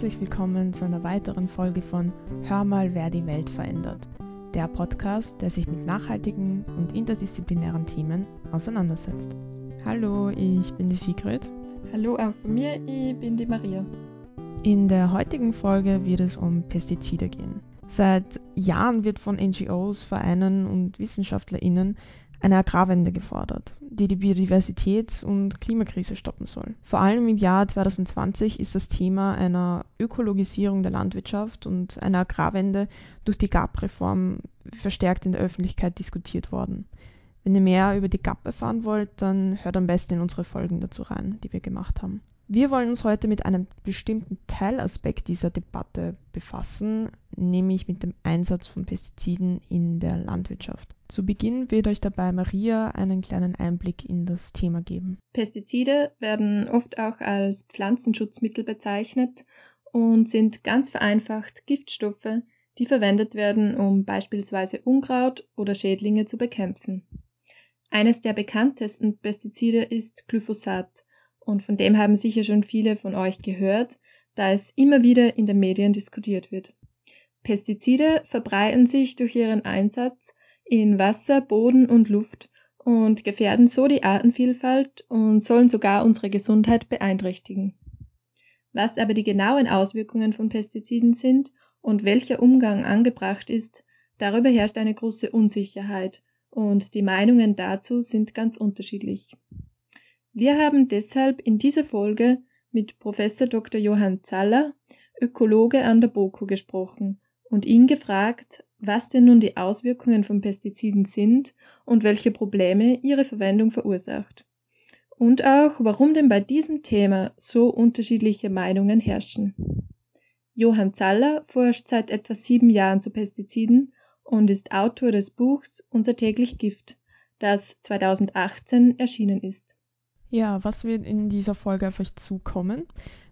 herzlich willkommen zu einer weiteren Folge von Hör mal, wer die Welt verändert. Der Podcast, der sich mit nachhaltigen und interdisziplinären Themen auseinandersetzt. Hallo, ich bin die Sigrid. Hallo auch von mir, ich bin die Maria. In der heutigen Folge wird es um Pestizide gehen. Seit Jahren wird von NGOs, Vereinen und WissenschaftlerInnen eine Agrarwende gefordert, die die Biodiversität und Klimakrise stoppen soll. Vor allem im Jahr 2020 ist das Thema einer Ökologisierung der Landwirtschaft und einer Agrarwende durch die GAP-Reform verstärkt in der Öffentlichkeit diskutiert worden. Wenn ihr mehr über die GAP erfahren wollt, dann hört am besten in unsere Folgen dazu rein, die wir gemacht haben. Wir wollen uns heute mit einem bestimmten Teilaspekt dieser Debatte befassen, nämlich mit dem Einsatz von Pestiziden in der Landwirtschaft. Zu Beginn wird euch dabei Maria einen kleinen Einblick in das Thema geben. Pestizide werden oft auch als Pflanzenschutzmittel bezeichnet und sind ganz vereinfacht Giftstoffe, die verwendet werden, um beispielsweise Unkraut oder Schädlinge zu bekämpfen. Eines der bekanntesten Pestizide ist Glyphosat, und von dem haben sicher schon viele von euch gehört, da es immer wieder in den Medien diskutiert wird. Pestizide verbreiten sich durch ihren Einsatz in Wasser, Boden und Luft und gefährden so die Artenvielfalt und sollen sogar unsere Gesundheit beeinträchtigen. Was aber die genauen Auswirkungen von Pestiziden sind und welcher Umgang angebracht ist, darüber herrscht eine große Unsicherheit und die Meinungen dazu sind ganz unterschiedlich. Wir haben deshalb in dieser Folge mit Professor Dr. Johann Zaller, Ökologe an der BOKU gesprochen und ihn gefragt, was denn nun die Auswirkungen von Pestiziden sind und welche Probleme ihre Verwendung verursacht. Und auch, warum denn bei diesem Thema so unterschiedliche Meinungen herrschen. Johann Zaller forscht seit etwa sieben Jahren zu Pestiziden und ist Autor des Buchs Unser täglich Gift, das 2018 erschienen ist. Ja, was wird in dieser Folge auf euch zukommen?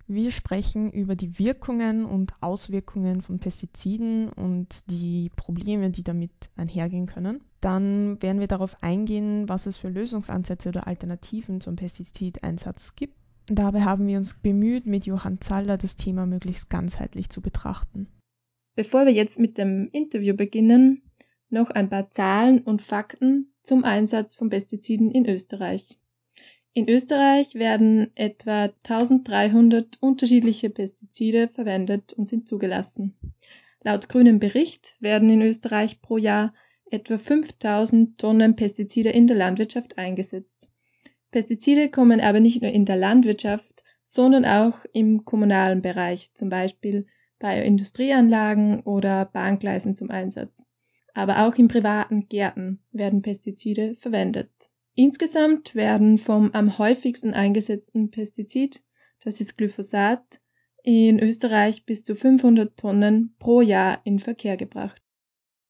Wir sprechen über die Wirkungen und Auswirkungen von Pestiziden und die Probleme, die damit einhergehen können. Dann werden wir darauf eingehen, was es für Lösungsansätze oder Alternativen zum Pestizideinsatz gibt. Dabei haben wir uns bemüht, mit Johann Zaller das Thema möglichst ganzheitlich zu betrachten. Bevor wir jetzt mit dem Interview beginnen, noch ein paar Zahlen und Fakten zum Einsatz von Pestiziden in Österreich. In Österreich werden etwa 1300 unterschiedliche Pestizide verwendet und sind zugelassen. Laut grünem Bericht werden in Österreich pro Jahr etwa 5000 Tonnen Pestizide in der Landwirtschaft eingesetzt. Pestizide kommen aber nicht nur in der Landwirtschaft, sondern auch im kommunalen Bereich, zum Beispiel bei Industrieanlagen oder Bahngleisen zum Einsatz. Aber auch in privaten Gärten werden Pestizide verwendet. Insgesamt werden vom am häufigsten eingesetzten Pestizid, das ist Glyphosat, in Österreich bis zu 500 Tonnen pro Jahr in Verkehr gebracht.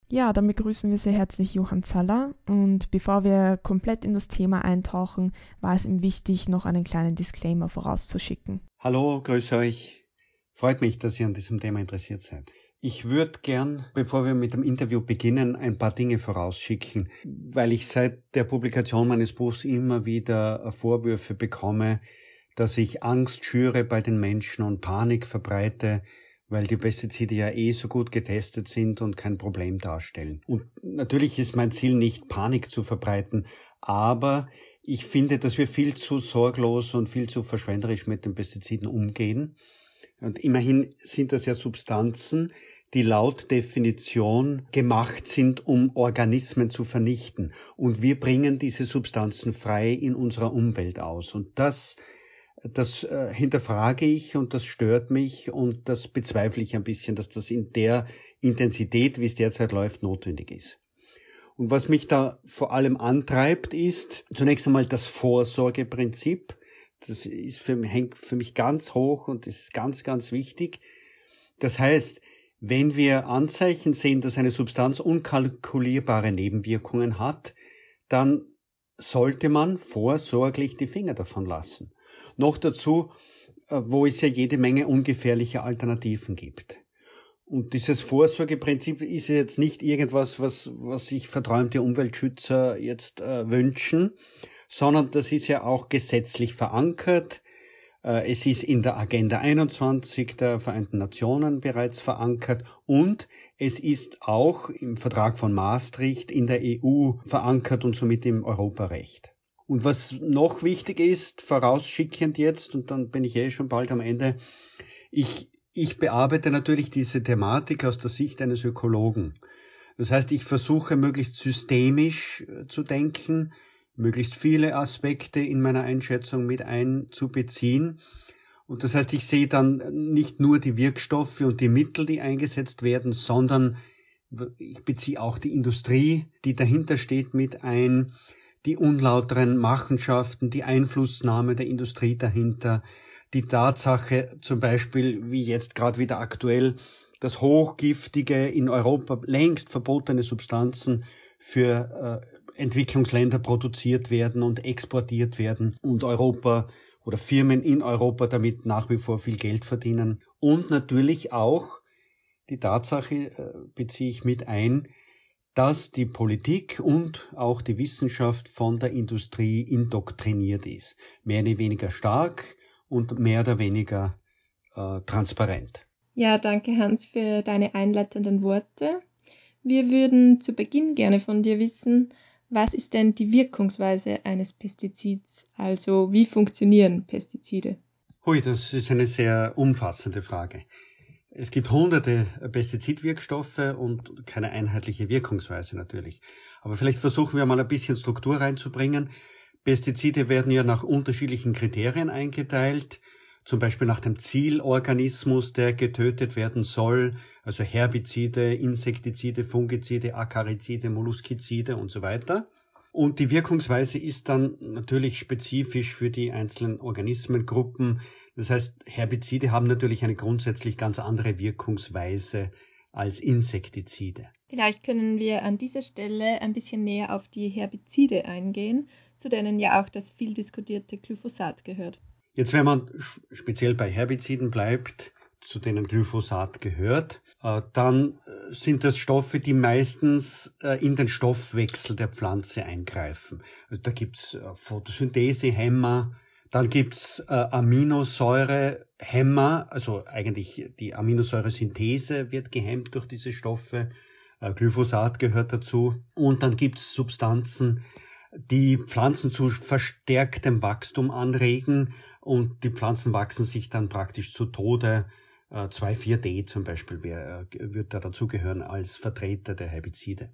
Ja, dann begrüßen wir sehr herzlich Johann Zaller. Und bevor wir komplett in das Thema eintauchen, war es ihm wichtig, noch einen kleinen Disclaimer vorauszuschicken. Hallo, grüße euch. Freut mich, dass ihr an diesem Thema interessiert seid. Ich würde gern, bevor wir mit dem Interview beginnen, ein paar Dinge vorausschicken, weil ich seit der Publikation meines Buchs immer wieder Vorwürfe bekomme, dass ich Angst schüre bei den Menschen und Panik verbreite, weil die Pestizide ja eh so gut getestet sind und kein Problem darstellen. Und natürlich ist mein Ziel nicht Panik zu verbreiten, aber ich finde, dass wir viel zu sorglos und viel zu verschwenderisch mit den Pestiziden umgehen und immerhin sind das ja Substanzen, die laut Definition gemacht sind, um Organismen zu vernichten. Und wir bringen diese Substanzen frei in unserer Umwelt aus. Und das, das äh, hinterfrage ich und das stört mich und das bezweifle ich ein bisschen, dass das in der Intensität, wie es derzeit läuft, notwendig ist. Und was mich da vor allem antreibt, ist zunächst einmal das Vorsorgeprinzip. Das ist für mich, hängt für mich ganz hoch und ist ganz, ganz wichtig. Das heißt, wenn wir Anzeichen sehen, dass eine Substanz unkalkulierbare Nebenwirkungen hat, dann sollte man vorsorglich die Finger davon lassen. Noch dazu, äh, wo es ja jede Menge ungefährliche Alternativen gibt. Und dieses Vorsorgeprinzip ist jetzt nicht irgendwas, was, was sich verträumte Umweltschützer jetzt äh, wünschen, sondern das ist ja auch gesetzlich verankert. Äh, es ist in der Agenda 21 der Vereinten Nationen bereits verankert und es ist auch im Vertrag von Maastricht in der EU verankert und somit im Europarecht. Und was noch wichtig ist, vorausschickend jetzt, und dann bin ich eh schon bald am Ende, ich, ich bearbeite natürlich diese Thematik aus der Sicht eines Ökologen. Das heißt, ich versuche möglichst systemisch äh, zu denken, möglichst viele Aspekte in meiner Einschätzung mit einzubeziehen. Und das heißt, ich sehe dann nicht nur die Wirkstoffe und die Mittel, die eingesetzt werden, sondern ich beziehe auch die Industrie, die dahinter steht, mit ein, die unlauteren Machenschaften, die Einflussnahme der Industrie dahinter, die Tatsache zum Beispiel, wie jetzt gerade wieder aktuell, dass hochgiftige, in Europa längst verbotene Substanzen für äh, Entwicklungsländer produziert werden und exportiert werden und Europa oder Firmen in Europa damit nach wie vor viel Geld verdienen. Und natürlich auch die Tatsache äh, beziehe ich mit ein, dass die Politik und auch die Wissenschaft von der Industrie indoktriniert ist. Mehr oder weniger stark und mehr oder weniger äh, transparent. Ja, danke Hans für deine einleitenden Worte. Wir würden zu Beginn gerne von dir wissen, was ist denn die Wirkungsweise eines Pestizids? Also wie funktionieren Pestizide? Hui, das ist eine sehr umfassende Frage. Es gibt hunderte Pestizidwirkstoffe und keine einheitliche Wirkungsweise natürlich. Aber vielleicht versuchen wir mal ein bisschen Struktur reinzubringen. Pestizide werden ja nach unterschiedlichen Kriterien eingeteilt zum Beispiel nach dem Zielorganismus, der getötet werden soll, also Herbizide, Insektizide, Fungizide, Akarizide, Molluskizide und so weiter. Und die Wirkungsweise ist dann natürlich spezifisch für die einzelnen Organismengruppen. Das heißt, Herbizide haben natürlich eine grundsätzlich ganz andere Wirkungsweise als Insektizide. Vielleicht können wir an dieser Stelle ein bisschen näher auf die Herbizide eingehen, zu denen ja auch das viel diskutierte Glyphosat gehört. Jetzt, wenn man speziell bei Herbiziden bleibt, zu denen Glyphosat gehört, äh, dann äh, sind das Stoffe, die meistens äh, in den Stoffwechsel der Pflanze eingreifen. Also da gibt's Photosynthesehemmer, dann gibt's Aminosäurehemmer, also eigentlich die Aminosäuresynthese wird gehemmt durch diese Stoffe. Glyphosat gehört dazu. Und dann gibt's Substanzen, die Pflanzen zu verstärktem Wachstum anregen und die Pflanzen wachsen sich dann praktisch zu Tode. 2,4-D äh, zum Beispiel äh, wird da dazugehören als Vertreter der Herbizide.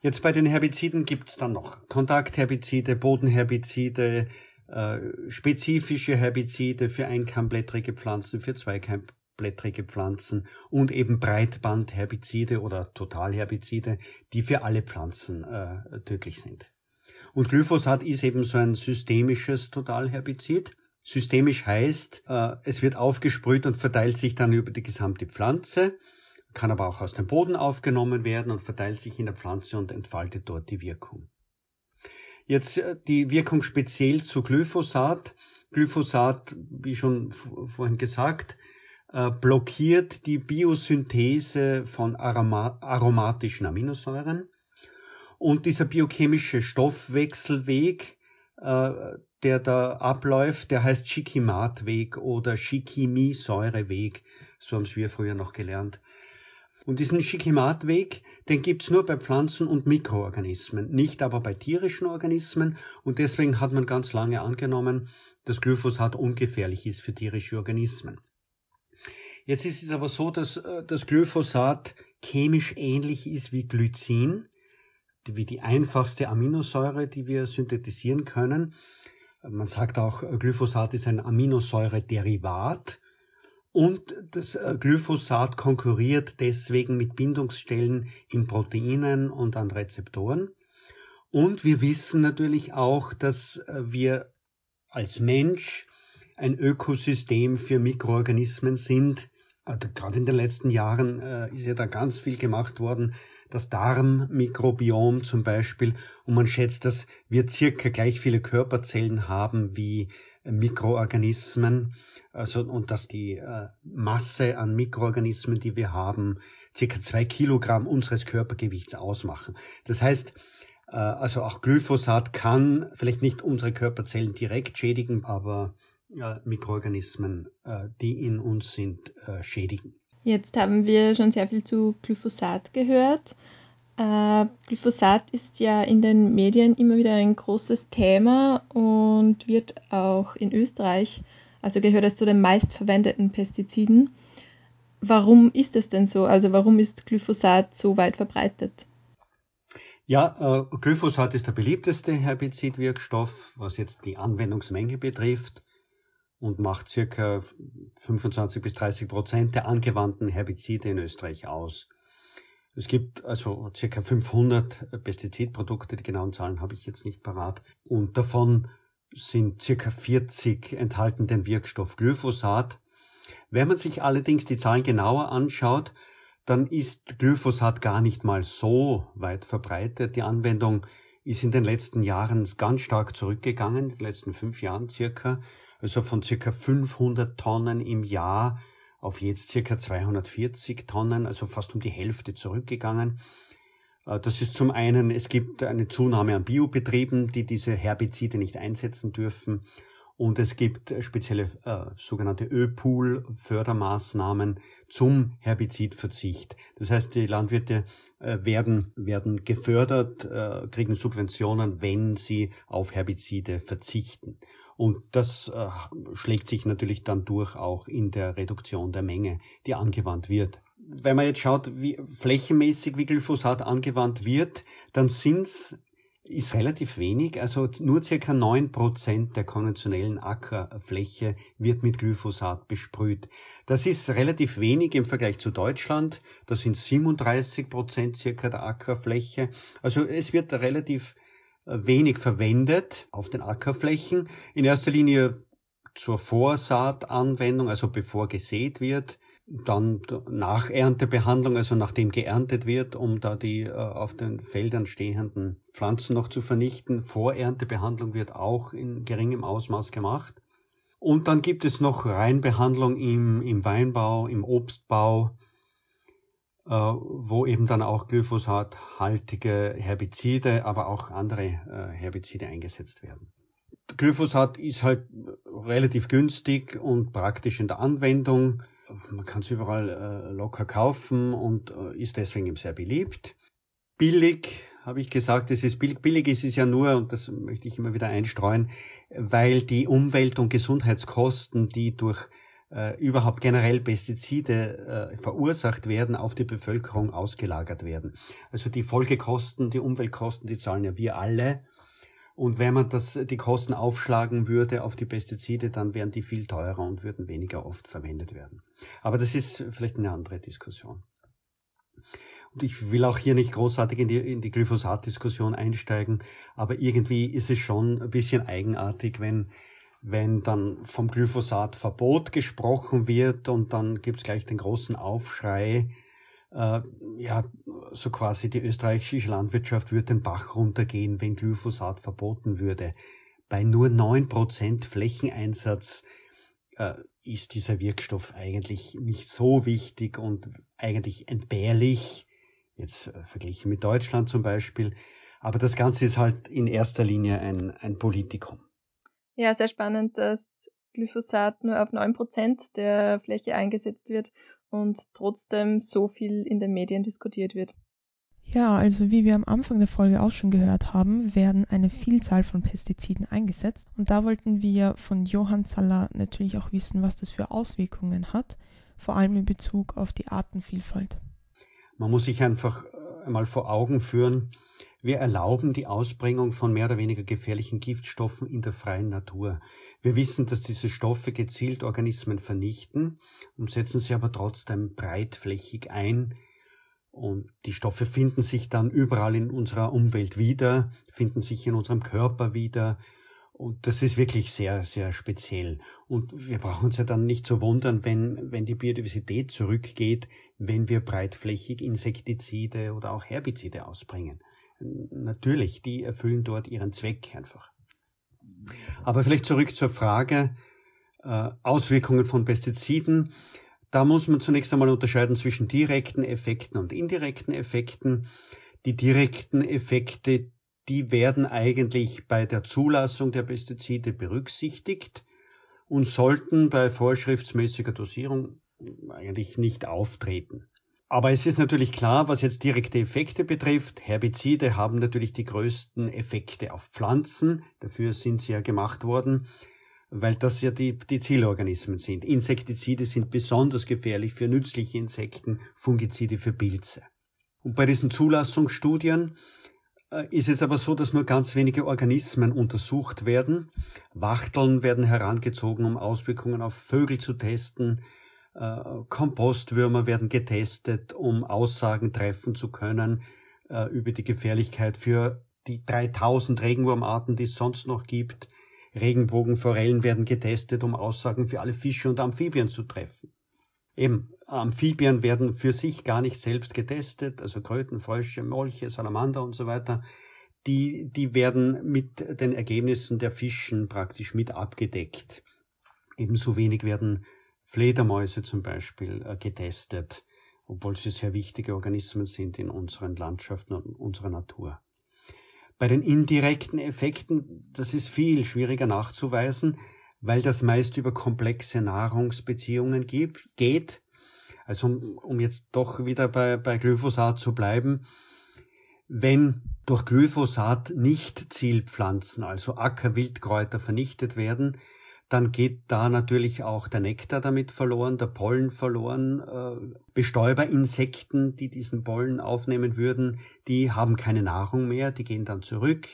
Jetzt bei den Herbiziden gibt es dann noch Kontaktherbizide, Bodenherbizide, äh, spezifische Herbizide für einkeimblättrige Pflanzen, für zweikeimblättrige Pflanzen und eben Breitbandherbizide oder Totalherbizide, die für alle Pflanzen tödlich sind. Und Glyphosat ist eben so ein systemisches Totalherbizid. Systemisch heißt, äh, es wird aufgesprüht und verteilt sich dann über die gesamte Pflanze, kann aber auch aus dem Boden aufgenommen werden und verteilt sich in der Pflanze und entfaltet dort die Wirkung. Jetzt äh, die Wirkung speziell zu Glyphosat. Glyphosat, wie schon vorhin gesagt, äh, blockiert die Biosynthese von aromatischen Aminosäuren und dieser biochemische Stoffwechselweg, äh, der da abläuft, der heißt Schikimatweg oder Schikimiesäureweg, so haben es wir früher noch gelernt. Und diesen Schikimatweg, den gibt's nur bei Pflanzen und Mikroorganismen, nicht aber bei tierischen Organismen. Und deswegen hat man ganz lange angenommen, dass Glyphosat ungefährlich ist für tierische Organismen. Jetzt ist es aber so, dass äh, das Glyphosat chemisch ähnlich ist wie Glycin wie die einfachste Aminosäure, die wir synthetisieren können. Man sagt auch, Glyphosat ist ein Aminosäurederivat. Und das äh, Glyphosat konkurriert deswegen mit Bindungsstellen in Proteinen und an Rezeptoren. Und wir wissen natürlich auch, dass äh, wir als Mensch ein Ökosystem für Mikroorganismen sind. Gerade in den letzten Jahren äh, ist ja da ganz viel gemacht worden das Darmmikrobiom zum Beispiel, und man schätzt, dass wir circa gleich viele Körperzellen haben wie Mikroorganismen, also, und dass die äh, Masse an Mikroorganismen, die wir haben, circa zwei Kilogramm unseres Körpergewichts ausmachen. Das heißt, äh, also auch Glyphosat kann vielleicht nicht unsere Körperzellen direkt schädigen, aber äh, Mikroorganismen, äh, die in uns sind, äh, schädigen. Jetzt haben wir schon sehr viel zu Glyphosat gehört. Äh, Glyphosat ist ja in den Medien immer wieder ein großes Thema und wird auch in Österreich, also gehört es zu den meistverwendeten Pestiziden. Warum ist es denn so? Also warum ist Glyphosat so weit verbreitet? Ja, äh, Glyphosat ist der beliebteste Herbizidwirkstoff, was jetzt die Anwendungsmenge betrifft und macht circa 25 bis 30 Prozent der angewandten Herbizide in Österreich aus. Es gibt also circa 500 Pestizidprodukte, die genauen Zahlen habe ich jetzt nicht parat, und davon sind circa 40 enthalten den Wirkstoff Glyphosat. Wenn man sich allerdings die Zahlen genauer anschaut, dann ist Glyphosat gar nicht mal so weit verbreitet. Die Anwendung ist in den letzten Jahren ganz stark zurückgegangen, in den letzten fünf Jahren circa, also von circa 500 Tonnen im Jahr auf jetzt circa 240 Tonnen, also fast um die Hälfte zurückgegangen. Äh, das ist zum einen, es gibt eine Zunahme an Biobetrieben, die diese Herbizide nicht einsetzen dürfen. Und es gibt spezielle äh, sogenannte Ö-Pool-Fördermaßnahmen zum Herbizidverzicht. Das heißt, die Landwirte äh, werden, werden gefördert, äh, kriegen Subventionen, wenn sie auf Herbizide verzichten. Und das äh, schlägt sich natürlich dann durch auch in der Reduktion der Menge, die angewandt wird. Wenn man jetzt schaut, wie flächenmäßig wie Glyphosat angewandt wird, dann sind's ist relativ wenig. Also nur circa neun Prozent der konventionellen Ackerfläche wird mit Glyphosat besprüht. Das ist relativ wenig im Vergleich zu Deutschland. Das sind 37 Prozent circa der Ackerfläche. Also es wird relativ wenig verwendet auf den Ackerflächen. In erster Linie zur Vorsaatanwendung, also bevor gesät wird dann nach Erntebehandlung, also nachdem geerntet wird, um da die äh, auf den Feldern stehenden Pflanzen noch zu vernichten. Vorerntebehandlung wird auch in geringem Ausmaß gemacht. Und dann gibt es noch Reinbehandlung im, im Weinbau, im Obstbau, wo eben dann auch glyphosathaltige Herbizide, aber auch andere äh, Herbizide eingesetzt werden. Glyphosat ist halt relativ günstig und praktisch in der Anwendung man kann es überall äh, locker kaufen und äh, ist deswegen eben sehr beliebt. Billig, habe ich gesagt, es ist billig. Billig ist es ja nur, und das möchte ich immer wieder einstreuen, weil die Umwelt- und Gesundheitskosten, die durch äh, überhaupt generell Pestizide äh, verursacht werden, auf die Bevölkerung ausgelagert werden. Also die Folgekosten, die Umweltkosten, die zahlen ja wir alle. Und wenn man das, die Kosten aufschlagen würde auf die Pestizide, dann wären die viel teurer und würden weniger oft verwendet werden. Aber das ist vielleicht eine andere Diskussion. Und ich will auch hier nicht großartig in die, in die Glyphosat-Diskussion einsteigen, aber irgendwie ist es schon ein bisschen eigenartig, wenn, wenn dann vom Glyphosat-Verbot gesprochen wird und dann gibt es gleich den großen Aufschrei, äh, ja, so quasi die österreichische Landwirtschaft würde den Bach runtergehen, wenn Glyphosat verboten würde. Bei nur neun Prozent Flächeneinsatz äh, ist dieser Wirkstoff eigentlich nicht so wichtig und eigentlich entbehrlich, jetzt äh, verglichen mit Deutschland zum Beispiel. Aber das Ganze ist halt in erster Linie ein, ein Politikum. Ja, sehr spannend, dass Glyphosat nur auf neun Prozent der Fläche eingesetzt wird und trotzdem so viel in den Medien diskutiert wird. Ja, also wie wir am Anfang der Folge auch schon gehört haben, werden eine Vielzahl von Pestiziden eingesetzt. Und da wollten wir von Johann Zaller natürlich auch wissen, was das für Auswirkungen hat, vor allem in Bezug auf die Artenvielfalt. Man muss sich einfach äh, einmal vor Augen führen, wir erlauben die Ausbringung von mehr oder weniger gefährlichen Giftstoffen in der freien Natur. Wir wissen, dass diese Stoffe gezielt Organismen vernichten und setzen sie aber trotzdem breitflächig ein. Und die Stoffe finden sich dann überall in unserer Umwelt wieder, finden sich in unserem Körper wieder. Und das ist wirklich sehr, sehr speziell. Und wir brauchen uns ja dann nicht zu wundern, wenn, wenn die Biodiversität zurückgeht, wenn wir breitflächig Insektizide oder auch Herbizide ausbringen natürlich, die erfüllen dort ihren Zweck einfach. Aber vielleicht zurück zur Frage äh, Auswirkungen von Pestiziden. Da muss man zunächst einmal unterscheiden zwischen direkten Effekten und indirekten Effekten. Die direkten Effekte, die werden eigentlich bei der Zulassung der Pestizide berücksichtigt. und sollten bei vorschriftsmäßiger Dosierung eigentlich nicht auftreten. Aber es ist natürlich klar, was jetzt direkte Effekte betrifft. Herbizide haben natürlich die größten Effekte auf Pflanzen. Dafür sind sie ja gemacht worden, weil das ja die, die Zielorganismen sind. Insektizide sind besonders gefährlich für nützliche Insekten, Fungizide für Pilze. Und bei diesen Zulassungsstudien äh, ist es aber so, dass nur ganz wenige Organismen untersucht werden. Wachteln werden herangezogen, um Auswirkungen auf Vögel zu testen. Äh, Kompostwürmer werden getestet, um Aussagen treffen zu können äh, über die Gefährlichkeit für die 3000 Regenwurmarten, die es sonst noch gibt. Regenbogenforellen werden getestet, um Aussagen für alle Fische und Amphibien zu treffen. Eben, Amphibien werden für sich gar nicht selbst getestet, also Kröten, Frösche, Molche, Salamander und so weiter. Die, die werden mit den Ergebnissen der Fischen praktisch mit abgedeckt. Ebenso wenig werden Fledermäuse zum Beispiel äh, getestet, obwohl sie sehr wichtige Organismen sind in unseren Landschaften und unserer Natur. Bei den indirekten Effekten, das ist viel schwieriger nachzuweisen, weil das meist über komplexe Nahrungsbeziehungen geht. Also um, um jetzt doch wieder bei, bei Glyphosat zu bleiben, wenn durch Glyphosat nicht Zielpflanzen, also Ackerwildkräuter vernichtet werden, dann geht da natürlich auch der Nektar damit verloren, der Pollen verloren. Äh, Bestäuberinsekten, die diesen Pollen aufnehmen würden, die haben keine Nahrung mehr, die gehen dann zurück.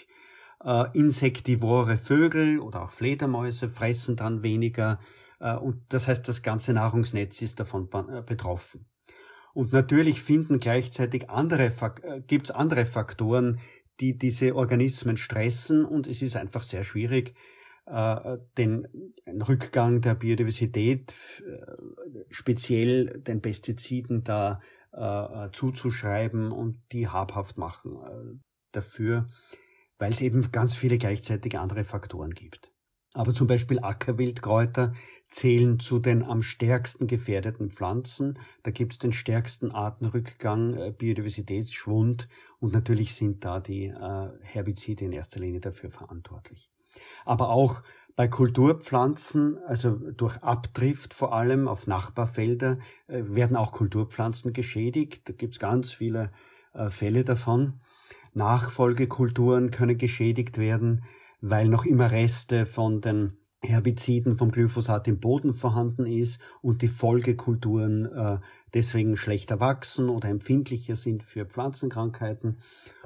Äh, insektivore Vögel oder auch Fledermäuse fressen dann weniger äh, und das heißt, das ganze Nahrungsnetz ist davon betroffen. Und natürlich finden gleichzeitig andere, gibt es andere Faktoren, die diese Organismen stressen und es ist einfach sehr schwierig, den Rückgang der Biodiversität, äh, speziell den Pestiziden da äh, zuzuschreiben und die habhaft machen äh, dafür, weil es eben ganz viele gleichzeitig andere Faktoren gibt. Aber zum Beispiel Ackerwildkräuter zählen zu den am stärksten gefährdeten Pflanzen. Da gibt es den stärksten Artenrückgang, äh, Biodiversitätsschwund und natürlich sind da die äh, Herbizide in erster Linie dafür verantwortlich aber auch bei Kulturpflanzen, also durch Abdrift vor allem auf Nachbarfelder, äh, werden auch Kulturpflanzen geschädigt. Da gibt es ganz viele äh, Fälle davon. Nachfolgekulturen können geschädigt werden, weil noch immer Reste von den Herbiziden vom Glyphosat im Boden vorhanden ist und die Folgekulturen äh, deswegen schlechter wachsen oder empfindlicher sind für Pflanzenkrankheiten.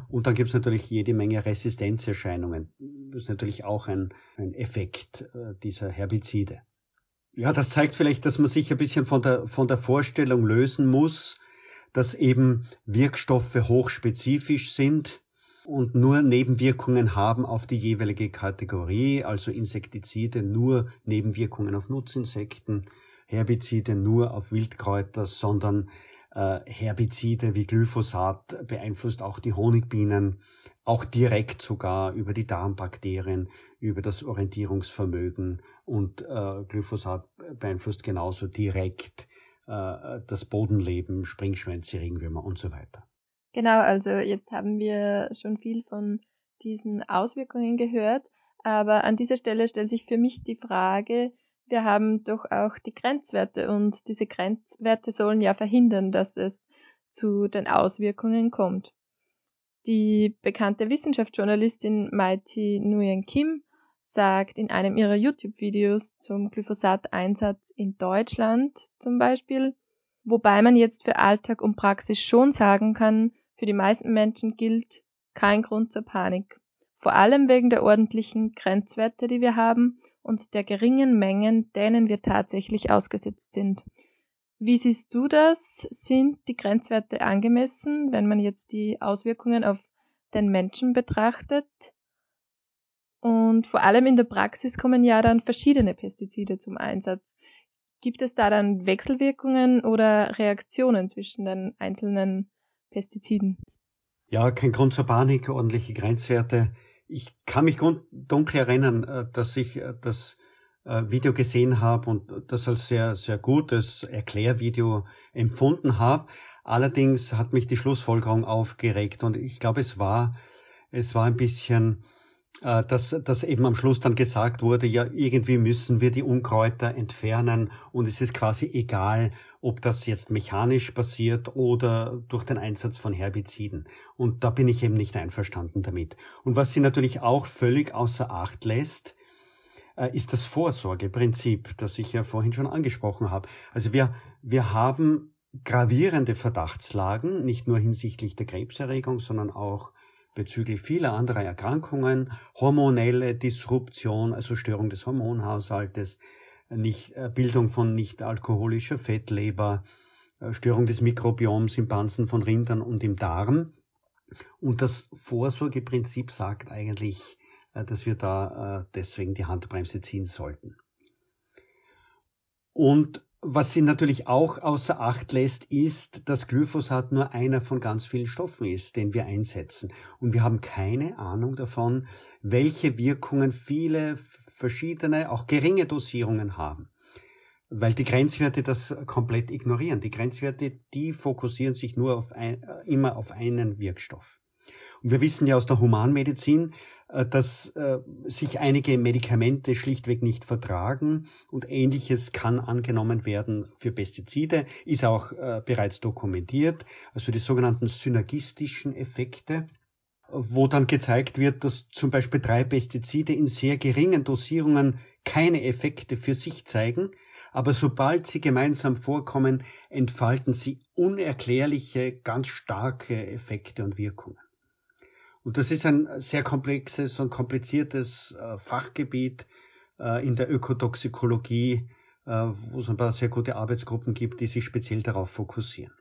Und dann gibt es natürlich jede Menge Resistenzerscheinungen. Das ist natürlich auch ein, ein Effekt äh, dieser Herbizide. Ja, das zeigt vielleicht, dass man sich ein bisschen von der, von der Vorstellung lösen muss, dass eben Wirkstoffe hochspezifisch sind und nur Nebenwirkungen haben auf die jeweilige Kategorie, also Insektizide nur Nebenwirkungen auf Nutzinsekten, Herbizide nur auf Wildkräuter, sondern äh, Herbizide wie Glyphosat beeinflusst auch die Honigbienen, auch direkt sogar über die Darmbakterien, über das Orientierungsvermögen und äh, Glyphosat beeinflusst genauso direkt äh, das Bodenleben, Springschwänze, Regenwürmer und so weiter. Genau, also jetzt haben wir schon viel von diesen Auswirkungen gehört, aber an dieser Stelle stellt sich für mich die Frage, wir haben doch auch die Grenzwerte und diese Grenzwerte sollen ja verhindern, dass es zu den Auswirkungen kommt. Die bekannte Wissenschaftsjournalistin Mighty Nguyen Kim sagt in einem ihrer YouTube-Videos zum Glyphosat-Einsatz in Deutschland zum Beispiel, wobei man jetzt für Alltag und Praxis schon sagen kann, für die meisten Menschen gilt kein Grund zur Panik. Vor allem wegen der ordentlichen Grenzwerte, die wir haben und der geringen Mengen, denen wir tatsächlich ausgesetzt sind. Wie siehst du das? Sind die Grenzwerte angemessen, wenn man jetzt die Auswirkungen auf den Menschen betrachtet? Und vor allem in der Praxis kommen ja dann verschiedene Pestizide zum Einsatz. Gibt es da dann Wechselwirkungen oder Reaktionen zwischen den einzelnen Pestiziden? Ja, kein Grund zur Panik, ordentliche Grenzwerte. Ich kann mich dunkel erinnern, äh, dass ich äh, das äh, Video gesehen habe und das als sehr, sehr gutes Erklärvideo empfunden habe. Allerdings hat mich die Schlussfolgerung aufgeregt und ich glaube, es war, es war ein bisschen dass, dass eben am Schluss dann gesagt wurde, ja, irgendwie müssen wir die Unkräuter entfernen und es ist quasi egal, ob das jetzt mechanisch passiert oder durch den Einsatz von Herbiziden. Und da bin ich eben nicht einverstanden damit. Und was sie natürlich auch völlig außer Acht lässt, äh, ist das Vorsorgeprinzip, das ich ja vorhin schon angesprochen habe. Also wir, wir haben gravierende Verdachtslagen, nicht nur hinsichtlich der Krebserregung, sondern auch bezüglich vieler anderer Erkrankungen, hormonelle Disruption, also Störung des Hormonhaushaltes, nicht, äh, Bildung von nicht alkoholischer Fettleber, äh, Störung des Mikrobioms im Pansen von Rindern und im Darm. Und das Vorsorgeprinzip sagt eigentlich, äh, dass wir da deswegen die Handbremse ziehen sollten. Und was sie natürlich auch außer Acht lässt, ist, dass Glyphosat nur einer von ganz vielen Stoffen ist, den wir einsetzen. Und wir haben keine Ahnung davon, welche Wirkungen viele verschiedene, auch geringe Dosierungen haben. Weil die Grenzwerte das komplett ignorieren. Die Grenzwerte, die fokussieren sich nur auf ein, immer auf einen Wirkstoff. Und wir wissen ja aus der Humanmedizin, äh, dass äh, sich einige Medikamente schlichtweg nicht vertragen und ähnliches kann angenommen werden für Pestizide, ist auch äh, bereits dokumentiert, also die sogenannten synergistischen Effekte wo dann gezeigt wird, dass zum Beispiel drei Pestizide in sehr geringen Dosierungen keine Effekte für sich zeigen, aber sobald sie gemeinsam vorkommen, entfalten sie unerklärliche, ganz starke Effekte und Wirkungen. Und das ist ein sehr komplexes und kompliziertes äh, Fachgebiet äh, in der Ökotoxikologie, äh, wo es ein paar sehr gute Arbeitsgruppen gibt, die sich speziell darauf fokussieren.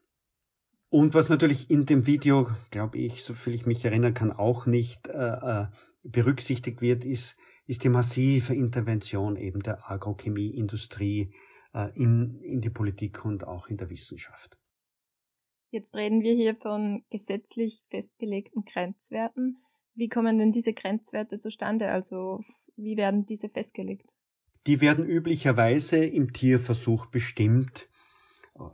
Und was natürlich in dem Video, glaube ich, soviel ich mich erinnern kann, auch nicht äh, äh, berücksichtigt wird, ist, ist die massive Intervention eben der Agrochemieindustrie äh, in, in die Politik und auch in der Wissenschaft. Jetzt reden wir hier von gesetzlich festgelegten Grenzwerten. Wie kommen denn diese Grenzwerte zustande? Also wie werden diese festgelegt? Die werden üblicherweise im Tierversuch bestimmt,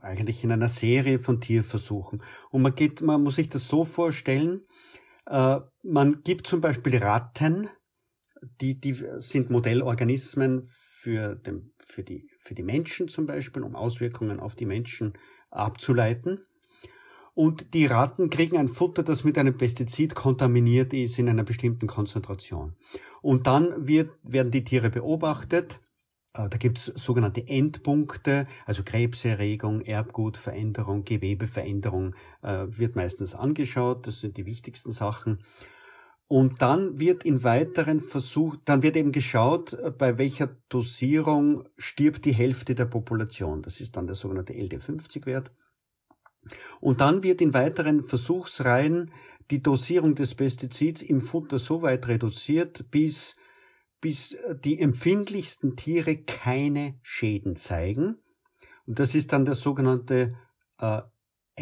eigentlich in einer Serie von Tierversuchen. Und man geht, man muss sich das so vorstellen, äh, man gibt zum Beispiel Ratten, die, die sind Modellorganismen für, den, für, die, für die Menschen zum Beispiel, um Auswirkungen auf die Menschen abzuleiten und die Ratten kriegen ein Futter, das mit einem Pestizid kontaminiert ist in einer bestimmten Konzentration. Und dann wird, werden die Tiere beobachtet. Äh, da gibt es sogenannte Endpunkte, also Krebserregung, Erbgutveränderung, Gewebeveränderung äh, wird meistens angeschaut. Das sind die wichtigsten Sachen. Und dann wird in weiteren Versuch, dann wird eben geschaut, äh, bei welcher Dosierung stirbt die Hälfte der Population. Das ist dann der sogenannte LD50-Wert. Und dann wird in weiteren Versuchsreihen die Dosierung des Pestizids im Futter so weit reduziert, bis, bis die empfindlichsten Tiere keine Schäden zeigen. Und das ist dann der sogenannte äh,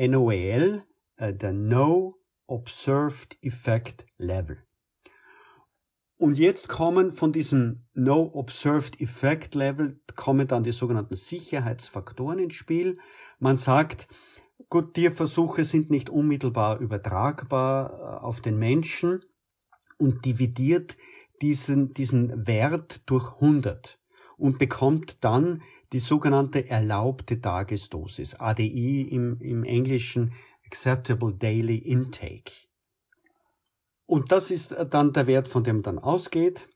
NOEL, äh, der No Observed Effect Level. Und jetzt kommen von diesem No Observed Effect Level, kommen dann die sogenannten Sicherheitsfaktoren ins Spiel. Man sagt, Gut, Tierversuche sind nicht unmittelbar übertragbar äh, auf den Menschen und dividiert diesen, diesen Wert durch 100 und bekommt dann die sogenannte erlaubte Tagesdosis, ADI im, im Englischen Acceptable Daily Intake. Und das ist dann der Wert, von dem dann ausgeht.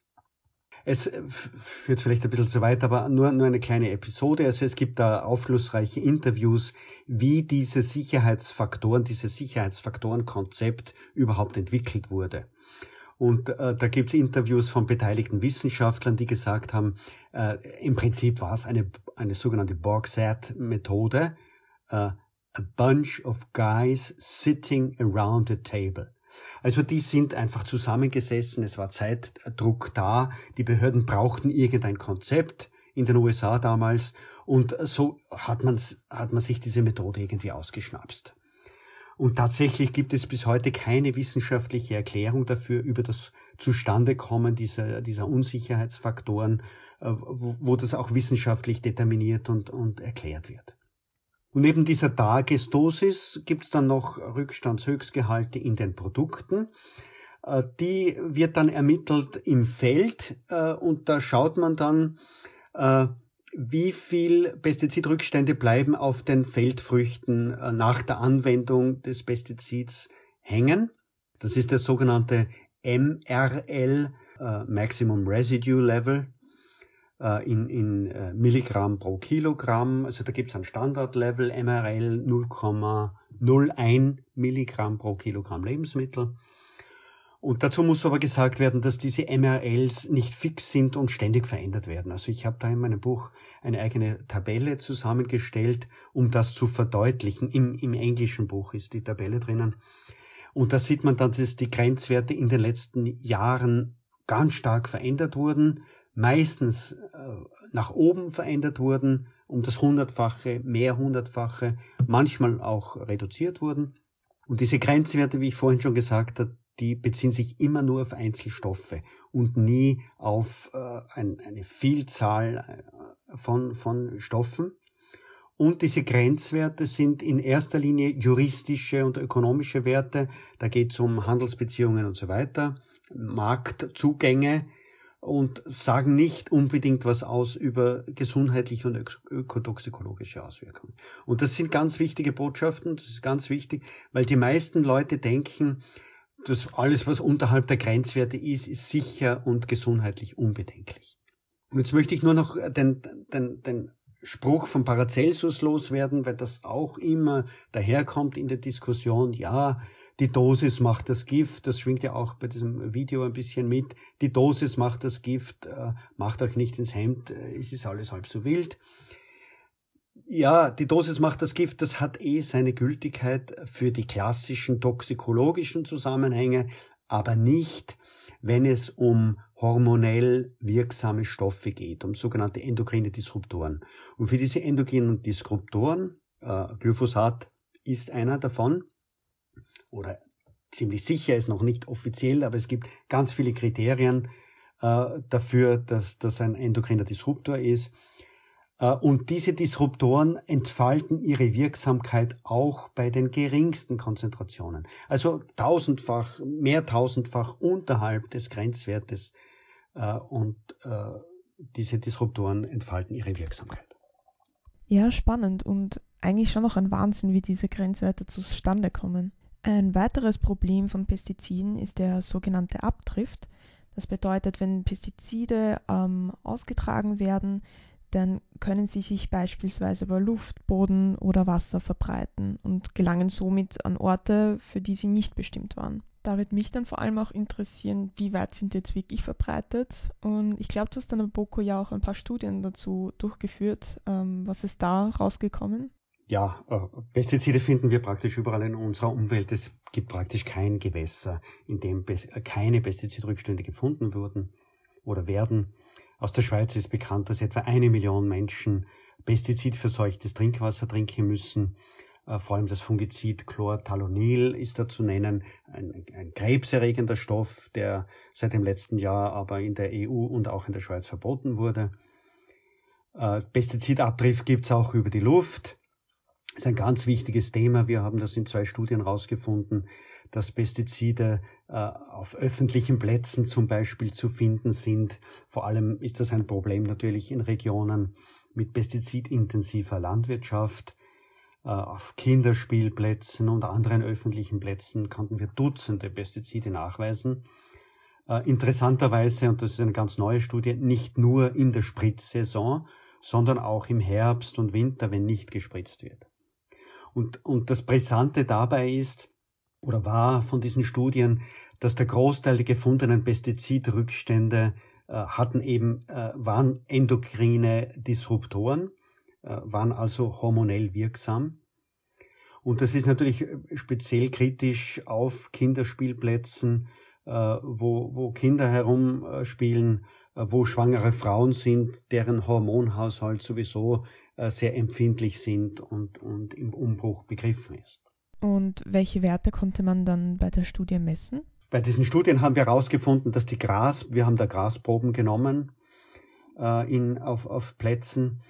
Es führt vielleicht ein bisschen zu weit, aber nur, nur eine kleine Episode. Also es gibt da aufschlussreiche Interviews, wie diese Sicherheitsfaktoren, dieses Sicherheitsfaktorenkonzept überhaupt entwickelt wurde. Und äh, da gibt es Interviews von beteiligten Wissenschaftlern, die gesagt haben, äh, im Prinzip war es eine, eine sogenannte Borg-Set-Methode, äh, a bunch of guys sitting around a table. Also die sind einfach zusammengesessen, es war Zeitdruck da, die Behörden brauchten irgendein Konzept in den USA damals und so hat, man's, hat man sich diese Methode irgendwie ausgeschnapst. Und tatsächlich gibt es bis heute keine wissenschaftliche Erklärung dafür über das Zustandekommen dieser, dieser Unsicherheitsfaktoren, äh, wo, wo das auch wissenschaftlich determiniert und, und erklärt wird. Und neben dieser Tagesdosis gibt es dann noch Rückstandshöchstgehalte in den Produkten. Äh, die wird dann ermittelt im Feld äh, und da schaut man dann, äh, wie viel Pestizidrückstände bleiben auf den Feldfrüchten nach der Anwendung des Pestizids hängen. Das ist der sogenannte MRL, Maximum Residue Level, in, in Milligramm pro Kilogramm. Also da gibt es ein Standardlevel MRL 0,01 Milligramm pro Kilogramm Lebensmittel. Und dazu muss aber gesagt werden, dass diese MRLs nicht fix sind und ständig verändert werden. Also ich habe da in meinem Buch eine eigene Tabelle zusammengestellt, um das zu verdeutlichen. Im, im englischen Buch ist die Tabelle drinnen. Und da sieht man dann, dass die Grenzwerte in den letzten Jahren ganz stark verändert wurden, meistens äh, nach oben verändert wurden, um das Hundertfache, mehr Hundertfache, manchmal auch reduziert wurden. Und diese Grenzwerte, wie ich vorhin schon gesagt habe, die beziehen sich immer nur auf Einzelstoffe und nie auf äh, ein, eine Vielzahl äh, von, von Stoffen. Und diese Grenzwerte sind in erster Linie juristische und ökonomische Werte. Da geht es um Handelsbeziehungen und so weiter, Marktzugänge und sagen nicht unbedingt was aus über gesundheitliche und ökotoxikologische Auswirkungen. Und das sind ganz wichtige Botschaften, das ist ganz wichtig, weil die meisten Leute denken, das alles, was unterhalb der Grenzwerte ist, ist sicher und gesundheitlich unbedenklich. Und jetzt möchte ich nur noch den, den, den Spruch von Paracelsus loswerden, weil das auch immer daherkommt in der Diskussion. Ja, die Dosis macht das Gift. Das schwingt ja auch bei diesem Video ein bisschen mit. Die Dosis macht das Gift. Äh, macht euch nicht ins Hemd. Äh, es ist alles halb so wild ja, die Dosis macht das Gift, das hat eh seine Gültigkeit für die klassischen toxikologischen Zusammenhänge, aber nicht, wenn es um hormonell wirksame Stoffe geht, um sogenannte endokrine Disruptoren. Und für diese endokrinen Disruptoren, äh, Glyphosat ist einer davon, oder ziemlich sicher ist noch nicht offiziell, aber es gibt ganz viele Kriterien äh, dafür, dass das ein endokriner Disruptor ist. Äh, und diese Disruptoren entfalten ihre Wirksamkeit auch bei den geringsten Konzentrationen. Also tausendfach, mehr tausendfach unterhalb des Grenzwertes. Äh, und äh, diese Disruptoren entfalten ihre Wirksamkeit. Ja, spannend und eigentlich schon noch ein Wahnsinn, wie diese Grenzwerte zustande kommen. Ein weiteres Problem von Pestiziden ist der sogenannte Abdrift. Das bedeutet, wenn Pestizide ähm, ausgetragen werden, dann können sie sich beispielsweise über Luft, Boden oder Wasser verbreiten und gelangen somit an Orte, für die sie nicht bestimmt waren. Da wird mich dann vor allem auch interessieren, wie weit sind jetzt wirklich verbreitet. Und ich glaube, du hast dann Naboko ja auch ein paar Studien dazu durchgeführt. Ähm, was ist da rausgekommen? Ja, äh, Pestizide finden wir praktisch überall in unserer Umwelt. Es gibt praktisch kein Gewässer, in dem keine Pestizidrückstände gefunden wurden oder werden. Aus der Schweiz ist bekannt, dass etwa eine Million Menschen pestizidverseuchtes Trinkwasser trinken müssen. Äh, vor allem das Fungizid Chlortalonil ist da zu nennen, ein, ein, krebserregender Stoff, der seit dem letzten Jahr aber in der EU und auch in der Schweiz verboten wurde. Äh, Pestizidabdrift gibt's auch über die Luft. Ist ein ganz wichtiges Thema. Wir haben das in zwei Studien herausgefunden, dass Pestizide äh, auf öffentlichen Plätzen zum Beispiel zu finden sind. Vor allem ist das ein Problem natürlich in Regionen mit pestizidintensiver Landwirtschaft. Äh, auf Kinderspielplätzen und anderen öffentlichen Plätzen konnten wir Dutzende Pestizide nachweisen. Äh, interessanterweise, und das ist eine ganz neue Studie, nicht nur in der Spritzsaison, sondern auch im Herbst und Winter, wenn nicht gespritzt wird. Und, und das Brisante dabei ist, oder war von diesen Studien, dass der Großteil der gefundenen Pestizidrückstände äh, hatten eben, äh, waren endokrine Disruptoren, äh, waren also hormonell wirksam. Und das ist natürlich äh, speziell kritisch auf Kinderspielplätzen, äh, wo, wo Kinder herumspielen, äh, wo schwangere Frauen sind, deren Hormonhaushalt sowieso sehr empfindlich sind und, und im Umbruch begriffen ist. Und welche Werte konnte man dann bei der Studie messen? Bei diesen Studien haben wir herausgefunden, dass die Gras, wir haben da Grasproben genommen äh, in, auf, auf Plätzen,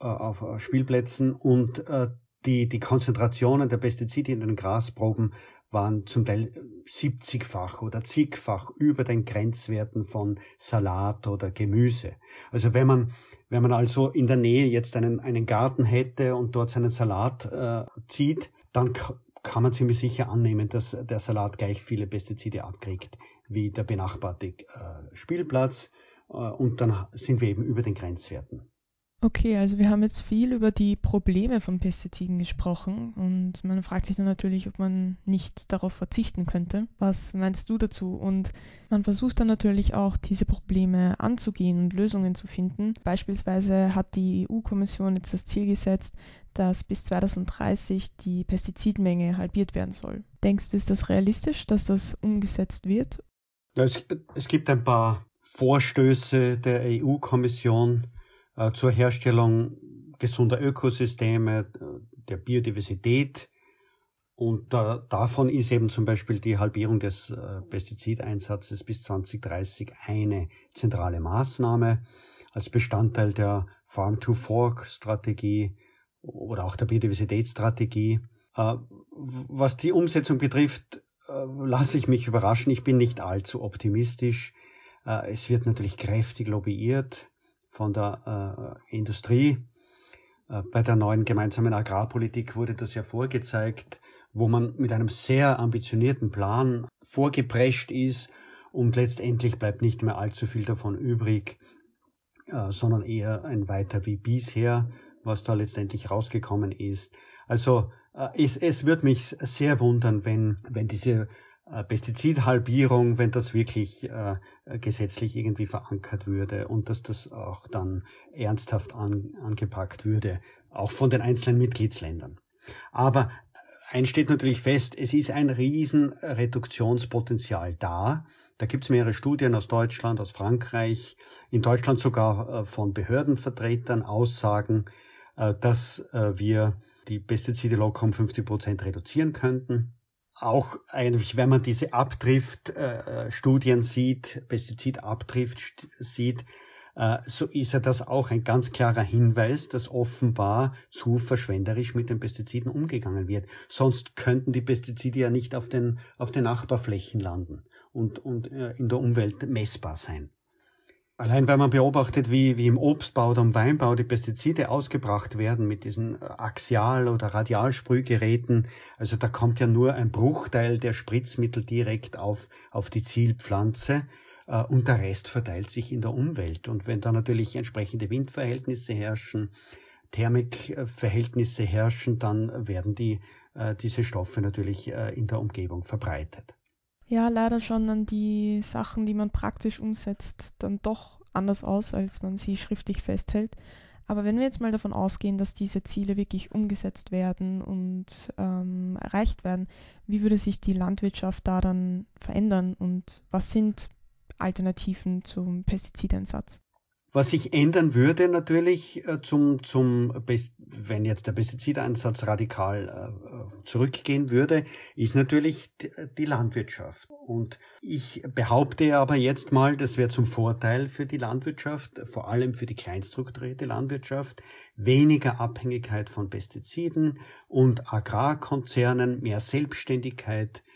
äh, auf Spielplätzen und äh, die, die Konzentrationen der Pestizide in den Grasproben waren zum Teil 70-fach oder zigfach über den Grenzwerten von Salat oder Gemüse. Also wenn man, wenn man also in der Nähe jetzt einen, einen Garten hätte und dort seinen Salat äh, zieht, dann kann man ziemlich sicher annehmen, dass der Salat gleich viele Pestizide abkriegt wie der benachbarte äh, Spielplatz. Äh, und dann sind wir eben über den Grenzwerten. Okay, also wir haben jetzt viel über die Probleme von Pestiziden gesprochen und man fragt sich dann natürlich, ob man nicht darauf verzichten könnte. Was meinst du dazu? Und man versucht dann natürlich auch, diese Probleme anzugehen und Lösungen zu finden. Beispielsweise hat die EU-Kommission jetzt das Ziel gesetzt, dass bis 2030 die Pestizidmenge halbiert werden soll. Denkst du, ist das realistisch, dass das umgesetzt wird? Es, es gibt ein paar Vorstöße der EU-Kommission, äh, zur Herstellung gesunder Ökosysteme, äh, der Biodiversität. Und äh, davon ist eben zum Beispiel die Halbierung des äh, Pestizideinsatzes bis 2030 eine zentrale Maßnahme als Bestandteil der Farm-to-Fork-Strategie oder auch der Biodiversitätsstrategie. Was die Umsetzung betrifft, lasse ich mich überraschen. Ich bin nicht allzu optimistisch. Es wird natürlich kräftig lobbyiert von der äh, Industrie. Äh, bei der neuen gemeinsamen Agrarpolitik wurde das ja vorgezeigt, wo man mit einem sehr ambitionierten Plan vorgeprescht ist und letztendlich bleibt nicht mehr allzu viel davon übrig, äh, sondern eher ein weiter wie bisher, was da letztendlich rausgekommen ist. Also äh, es, es wird mich sehr wundern, wenn, wenn diese Pestizidhalbierung, wenn das wirklich äh, gesetzlich irgendwie verankert würde und dass das auch dann ernsthaft an, angepackt würde, auch von den einzelnen Mitgliedsländern. Aber eins steht natürlich fest, es ist ein riesen Reduktionspotenzial da. Da gibt es mehrere Studien aus Deutschland, aus Frankreich, in Deutschland sogar äh, von Behördenvertretern Aussagen, äh, dass äh, wir die Pestizide locker um 50 Prozent reduzieren könnten auch eigentlich, wenn man diese Abdrift-Studien äh, sieht, Pestizidabdrift sieht, äh, so ist ja das auch ein ganz klarer Hinweis, dass offenbar zu verschwenderisch mit den Pestiziden umgegangen wird. Sonst könnten die Pestizide ja nicht auf den, auf den Nachbarflächen landen und, und äh, in der Umwelt messbar sein. Allein wenn man beobachtet, wie, wie im Obstbau oder im Weinbau die Pestizide ausgebracht werden mit diesen äh, Axial- oder Radialsprühgeräten, also da kommt ja nur ein Bruchteil der Spritzmittel direkt auf, auf die Zielpflanze äh, und der Rest verteilt sich in der Umwelt. Und wenn da natürlich entsprechende Windverhältnisse herrschen, Thermikverhältnisse herrschen, dann werden die, äh, diese Stoffe natürlich äh, in der Umgebung verbreitet ja leider schon dann die Sachen, die man praktisch umsetzt, dann doch anders aus, als man sie schriftlich festhält. Aber wenn wir jetzt mal davon ausgehen, dass diese Ziele wirklich umgesetzt werden und ähm, erreicht werden, wie würde sich die Landwirtschaft da dann verändern und was sind Alternativen zum Pestizideinsatz? Was sich ändern würde natürlich äh, zum, zum, wenn jetzt der Pestizideinsatz radikal äh, zurückgehen würde, ist natürlich die Landwirtschaft. Und ich behaupte aber jetzt mal, das wäre zum Vorteil für die Landwirtschaft, vor allem für die kleinstrukturierte Landwirtschaft, weniger Abhängigkeit von Pestiziden und Agrarkonzernen, mehr Selbstständigkeit, äh,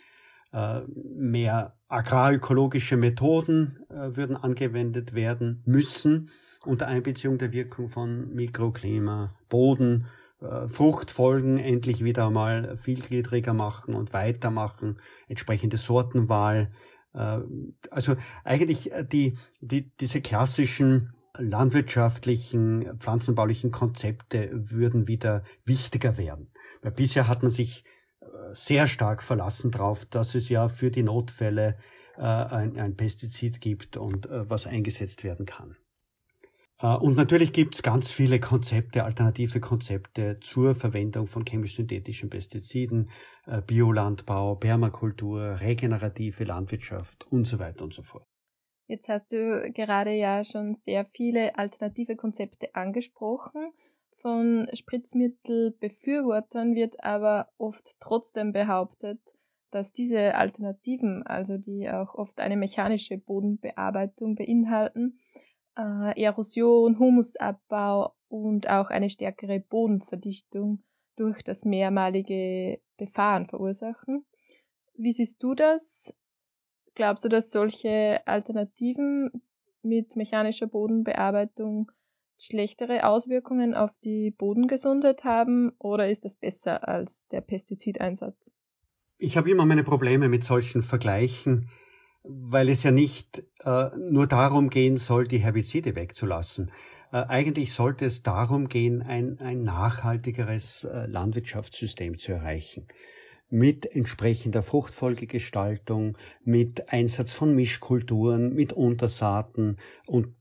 mehr agrarökologische Methoden äh, würden angewendet werden müssen unter Einbeziehung der Wirkung von Mikroklima, Boden, äh, Fruchtfolgen endlich wieder mal vielgliedriger machen und weitermachen, entsprechende Sortenwahl. Also eigentlich die, die, diese klassischen landwirtschaftlichen, pflanzenbaulichen Konzepte würden wieder wichtiger werden. Weil bisher hat man sich sehr stark verlassen darauf, dass es ja für die Notfälle äh, ein, ein, Pestizid gibt und äh, was eingesetzt werden kann. Äh, und natürlich gibt es ganz viele Konzepte, alternative Konzepte zur Verwendung von chemisch-synthetischen Pestiziden, Biolandbau, Permakultur, regenerative Landwirtschaft und so weiter und so fort. Jetzt hast du gerade ja schon sehr viele alternative Konzepte angesprochen von Spritzmittelbefürwortern wird aber oft trotzdem behauptet, dass diese Alternativen, also die auch oft eine mechanische Bodenbearbeitung beinhalten, äh, Erosion, Humusabbau und auch eine stärkere Bodenverdichtung durch das mehrmalige Befahren verursachen. Wie siehst du das? Glaubst du, dass solche Alternativen mit mechanischer Bodenbearbeitung schlechtere Auswirkungen auf die Bodengesundheit haben oder ist das besser als der Pestizideinsatz? Ich habe immer meine Probleme mit solchen Vergleichen, weil es ja nicht äh, nur darum gehen soll, die Herbizide wegzulassen. Äh, eigentlich sollte es darum gehen, ein, ein nachhaltigeres äh, Landwirtschaftssystem zu erreichen mit entsprechender Fruchtfolgegestaltung, mit Einsatz von Mischkulturen, mit Untersaaten und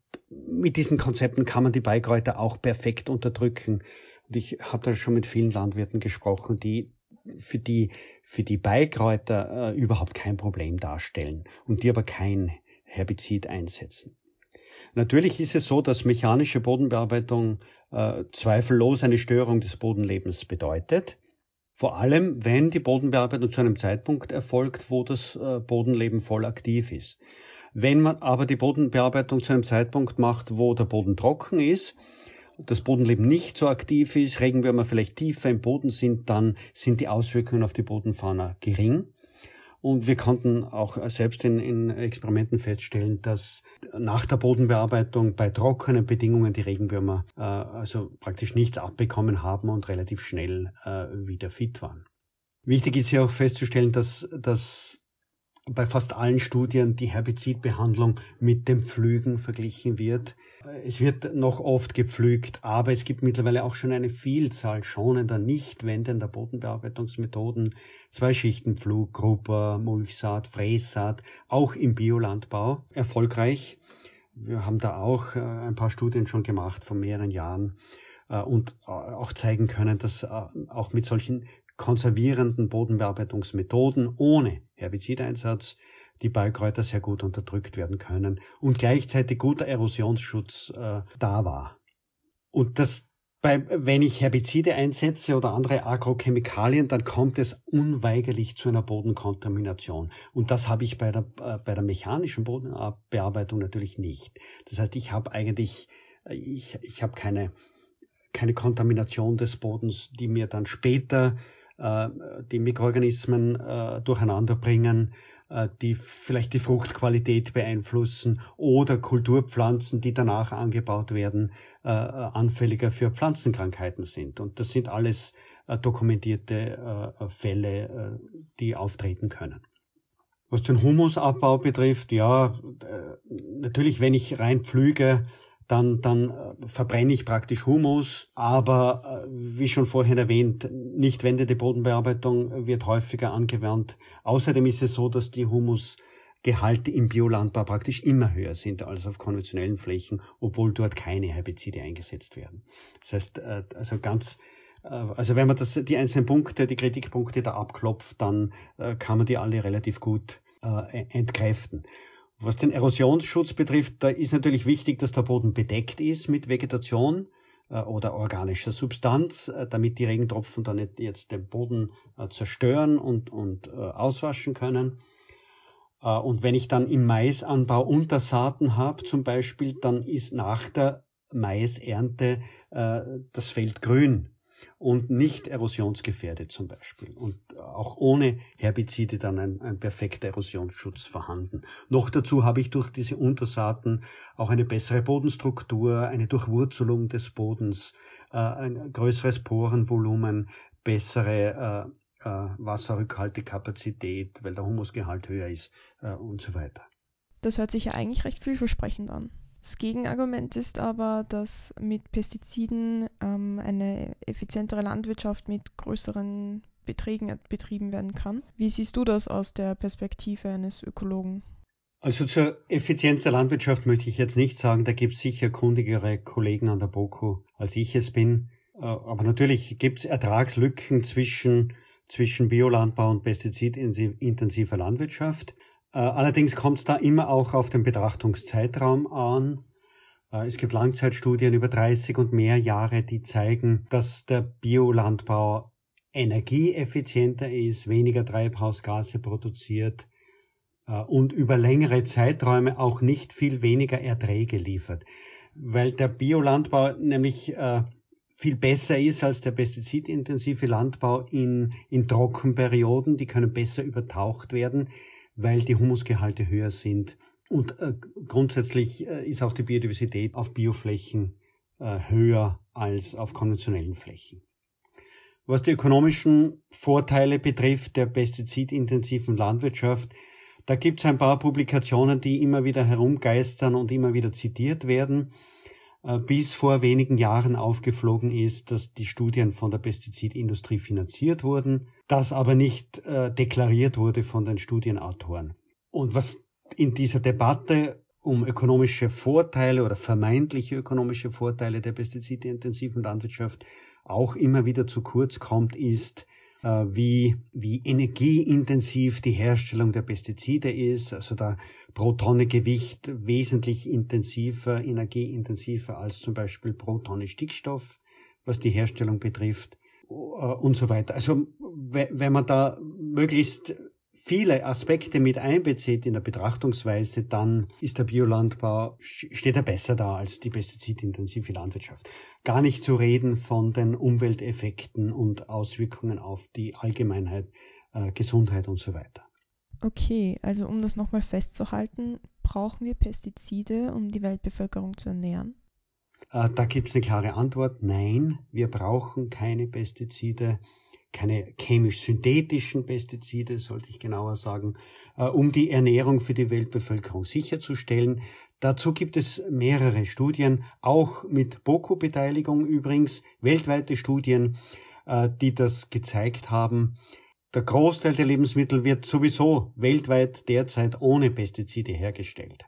mit diesen Konzepten kann man die Beikräuter auch perfekt unterdrücken. Und ich habe da schon mit vielen Landwirten gesprochen, die für die für die Beikräuter äh, überhaupt kein Problem darstellen und die aber kein Herbizid einsetzen. Natürlich ist es so, dass mechanische Bodenbearbeitung äh, zweifellos eine Störung des Bodenlebens bedeutet. Vor allem, wenn die Bodenbearbeitung zu einem Zeitpunkt erfolgt, wo das äh, Bodenleben voll aktiv ist. Wenn man aber die Bodenbearbeitung zu einem Zeitpunkt macht, wo der Boden trocken ist, das Bodenleben nicht so aktiv ist, Regenwürmer vielleicht tiefer im Boden sind, dann sind die Auswirkungen auf die Bodenfauna gering. Und wir konnten auch selbst in, in, Experimenten feststellen, dass nach der Bodenbearbeitung bei trockenen Bedingungen die Regenwürmer äh, also praktisch nichts abbekommen haben und relativ schnell äh, wieder fit waren. Wichtig ist hier auch festzustellen, dass, dass bei fast allen Studien die Herbizidbehandlung mit dem Pflügen verglichen wird. Es wird noch oft gepflügt, aber es gibt mittlerweile auch schon eine Vielzahl schonender, nicht wendender Bodenbearbeitungsmethoden. Zwei Schichtenpflug, Grupper, Mulchsaat, Frässaat, auch im Biolandbau erfolgreich. Wir haben da auch äh, ein paar Studien schon gemacht vor mehreren Jahren äh, und äh, auch zeigen können, dass auch mit solchen konservierenden Bodenbearbeitungsmethoden ohne Herbizideinsatz die Beikräuter sehr gut unterdrückt werden können und gleichzeitig guter Erosionsschutz äh, da war. Und das bei, wenn ich Herbizide einsetze oder andere Agrochemikalien, dann kommt es unweigerlich zu einer Bodenkontamination. Und das habe ich bei der, äh, bei der mechanischen Bodenbearbeitung natürlich nicht. Das heißt, ich habe eigentlich, äh, ich, ich habe keine, keine Kontamination des Bodens, die mir dann später die Mikroorganismen äh, durcheinander bringen, äh, die vielleicht die Fruchtqualität beeinflussen oder Kulturpflanzen, die danach angebaut werden, anfälliger für Pflanzenkrankheiten sind. Und das sind alles dokumentierte Fälle, die auftreten können. Was den Humusabbau betrifft, ja, natürlich, wenn ich rein pflüge, dann, dann äh, verbrenne ich praktisch Humus. Aber äh, wie schon vorhin erwähnt, nicht wendende Bodenbearbeitung wird häufiger angewandt. Außerdem ist es so, dass die Humusgehalte im Biolandbau praktisch immer höher sind als auf konventionellen Flächen, obwohl dort keine Herbizide eingesetzt werden. Das heißt, äh, also ganz also wenn man das, die einzelnen Punkte, die Kritikpunkte da abklopft, dann kann man die alle relativ gut entkräften. Was den Erosionsschutz betrifft, da ist natürlich wichtig, dass der Boden bedeckt ist mit Vegetation äh, oder organischer Substanz, äh, damit die Regentropfen dann nicht jetzt den Boden äh, zerstören und, und auswaschen können. Und wenn ich dann im Maisanbau Untersaaten habe zum Beispiel, dann ist nach der Maisernte das Feld grün und nicht erosionsgefährdet zum Beispiel und auch ohne Herbizide dann ein, ein perfekter Erosionsschutz vorhanden. Noch dazu habe ich durch diese Untersaaten auch eine bessere Bodenstruktur, eine Durchwurzelung des Bodens, äh, ein größeres Porenvolumen, bessere äh, äh, Wasserrückhaltekapazität, weil der Humusgehalt höher ist äh, und so weiter. Das hört sich ja eigentlich recht vielversprechend an. Das Gegenargument ist aber, dass mit Pestiziden ähm, eine effizientere Landwirtschaft mit größeren Beträgen betrieben werden kann. Wie siehst du das aus der Perspektive eines Ökologen? Also zur Effizienz der Landwirtschaft möchte ich jetzt nicht sagen, da gibt es sicher kundigere Kollegen an der BOKU, als ich es bin. Äh, aber natürlich gibt es Ertragslücken zwischen, zwischen Biolandbau und pestizidintensiver Landwirtschaft. Äh, allerdings kommt es da immer auch auf den Betrachtungszeitraum an. Äh, es gibt Langzeitstudien über 30 und mehr Jahre, die zeigen, dass der Biolandbau energieeffizienter ist, weniger Treibhausgase produziert äh, und über längere Zeiträume auch nicht viel weniger Erträge liefert. Weil der Biolandbau nämlich viel besser ist als der pestizidintensive Landbau in, in Trockenperioden. Die können besser übertaucht werden, weil die Humusgehalte höher sind. Und äh, grundsätzlich äh, ist auch die Biodiversität auf Bioflächen äh, höher als auf konventionellen Flächen. Was die ökonomischen Vorteile betrifft der pestizidintensiven Landwirtschaft, da gibt es ein paar Publikationen, die immer wieder herumgeistern und immer wieder zitiert werden. Äh, bis vor wenigen Jahren aufgeflogen ist, dass die Studien von der Pestizidindustrie finanziert wurden, das aber nicht äh, deklariert wurde von den Studienautoren. Und was in dieser Debatte um ökonomische Vorteile oder vermeintliche ökonomische Vorteile der pestizidintensiven Landwirtschaft auch immer wieder zu kurz kommt, ist, wie, wie energieintensiv die Herstellung der Pestizide ist, also da pro Tonne Gewicht wesentlich intensiver, energieintensiver als zum Beispiel pro Tonne Stickstoff, was die Herstellung betrifft äh, und so weiter. Also wenn man da möglichst viele Aspekte mit einbezieht in der Betrachtungsweise, dann ist der Biolandbau, steht er besser da als die pestizidintensive Landwirtschaft. Gar nicht zu reden von den Umwelteffekten und Auswirkungen auf die Allgemeinheit, äh, Gesundheit und so weiter. Okay, also um das nochmal festzuhalten, brauchen wir Pestizide, um die Weltbevölkerung zu ernähren? Äh, da gibt es eine klare Antwort. Nein, wir brauchen keine Pestizide keine chemisch-synthetischen Pestizide, sollte ich genauer sagen, äh, um die Ernährung für die Weltbevölkerung sicherzustellen. Dazu gibt es mehrere Studien, auch mit BOKU-Beteiligung übrigens, weltweite Studien, äh, die das gezeigt haben. Der Großteil der Lebensmittel wird sowieso weltweit derzeit ohne Pestizide hergestellt.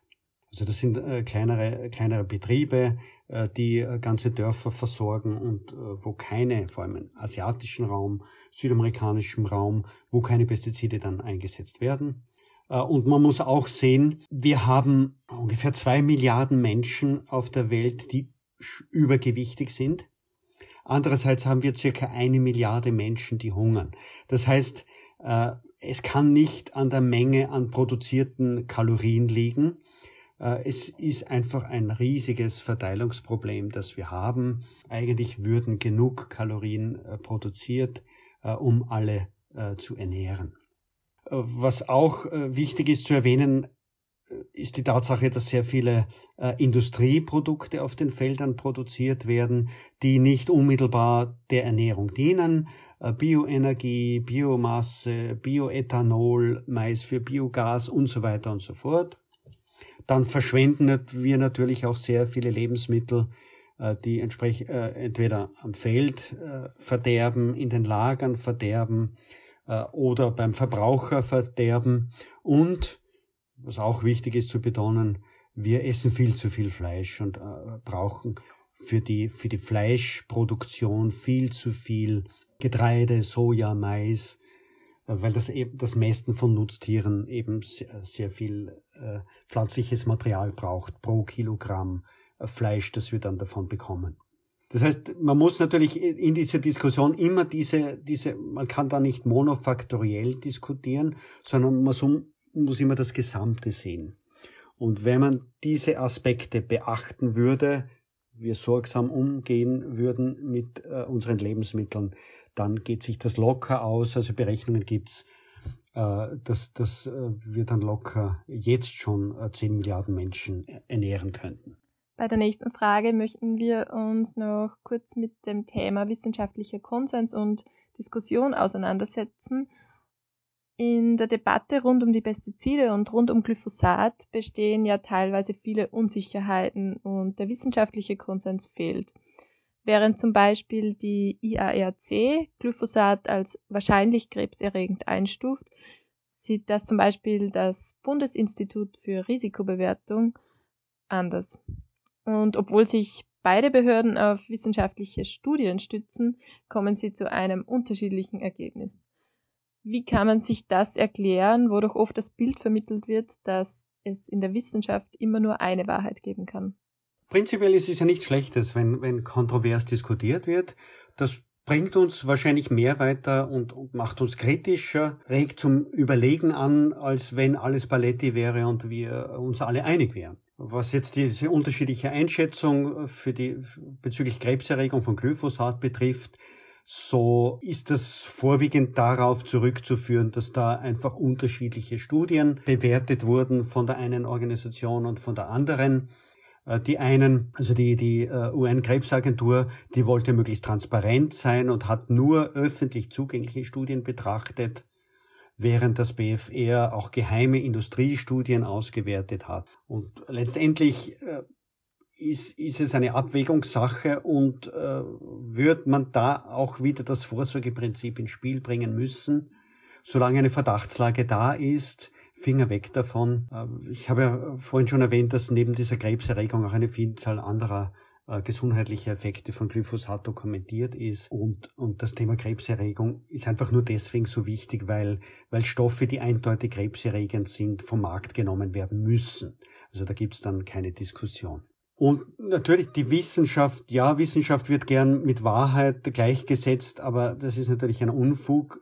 Also das sind äh, kleinere, kleinere Betriebe, äh, die äh, ganze Dörfer versorgen und äh, wo keine, vor allem im asiatischen Raum, südamerikanischem Raum, wo keine Pestizide dann eingesetzt werden. Äh, und man muss auch sehen, wir haben ungefähr zwei Milliarden Menschen auf der Welt, die übergewichtig sind. Andererseits haben wir circa eine Milliarde Menschen, die hungern. Das heißt, äh, es kann nicht an der Menge an produzierten Kalorien liegen, es ist einfach ein riesiges Verteilungsproblem, das wir haben. Eigentlich würden genug Kalorien äh, produziert, äh, um alle zu ernähren. Was auch wichtig ist zu erwähnen, ist die Tatsache, dass sehr viele Industrieprodukte auf den Feldern produziert werden, die nicht unmittelbar der Ernährung dienen. Bioenergie, Biomasse, Bioethanol, Mais für Biogas und so weiter und so fort dann verschwenden wir natürlich auch sehr viele Lebensmittel, äh, die entsprechend äh, entweder am Feld äh, verderben, in den Lagern verderben oder beim Verbraucher verderben. Und, was auch wichtig ist zu betonen, wir essen viel zu viel Fleisch und brauchen für die, für die Fleischproduktion viel zu viel Getreide, Soja, Mais, weil das eben das Mästen von Nutztieren eben sehr, sehr viel äh, pflanzliches Material braucht pro Kilogramm äh, Fleisch, das wir dann davon bekommen. Das heißt, man muss natürlich in dieser Diskussion immer diese, diese, man kann da nicht monofaktoriell diskutieren, sondern man muss immer das Gesamte sehen. Und wenn man diese Aspekte beachten würde, wir sorgsam umgehen würden mit äh, unseren Lebensmitteln, dann geht sich das locker aus. Also Berechnungen gibt's, äh, dass, dass äh, wir dann locker jetzt schon äh, 10 Milliarden Menschen ernähren könnten. Bei der nächsten Frage möchten wir uns noch kurz mit dem Thema wissenschaftlicher Konsens und Diskussion auseinandersetzen. In der Debatte rund um die Pestizide und rund um Glyphosat bestehen ja teilweise viele Unsicherheiten und der wissenschaftliche Konsens fehlt. Während zum Beispiel die IARC Glyphosat als wahrscheinlich krebserregend einstuft, sieht das zum Beispiel das Bundesinstitut für Risikobewertung anders. Und obwohl sich beide Behörden auf wissenschaftliche Studien stützen, kommen sie zu einem unterschiedlichen Ergebnis. Wie kann man sich das erklären, wo doch oft das Bild vermittelt wird, dass es in der Wissenschaft immer nur eine Wahrheit geben kann? Prinzipiell ist es ja nichts Schlechtes, wenn, wenn kontrovers diskutiert wird. Das bringt uns wahrscheinlich mehr weiter und, und, macht uns kritischer, regt zum Überlegen an, als wenn alles Paletti wäre und wir uns alle einig wären. Was jetzt diese unterschiedliche Einschätzung für die, bezüglich Krebserregung von Glyphosat betrifft, so ist das vorwiegend darauf zurückzuführen, dass da einfach unterschiedliche Studien bewertet wurden von der einen Organisation und von der anderen. Äh, die einen, also die, die äh, UN-Krebsagentur, die wollte möglichst transparent sein und hat nur öffentlich zugängliche Studien betrachtet, während das BFR auch geheime Industriestudien ausgewertet hat. Und letztendlich äh, ist, ist es eine Abwägungssache und wird man da auch wieder das Vorsorgeprinzip ins Spiel bringen müssen. Solange eine Verdachtslage da ist, Finger weg davon. Äh, ich habe ja vorhin schon erwähnt, dass neben dieser Krebserregung auch eine Vielzahl anderer äh, gesundheitliche Effekte von Glyphosat dokumentiert ist. Und, und das Thema Krebserregung ist einfach nur deswegen so wichtig, weil, weil Stoffe, die eindeutig krebserregend sind, vom Markt genommen werden müssen. Also da gibt es dann keine Diskussion. Und natürlich die Wissenschaft, ja, Wissenschaft wird gern mit Wahrheit gleichgesetzt, aber das ist natürlich ein Unfug.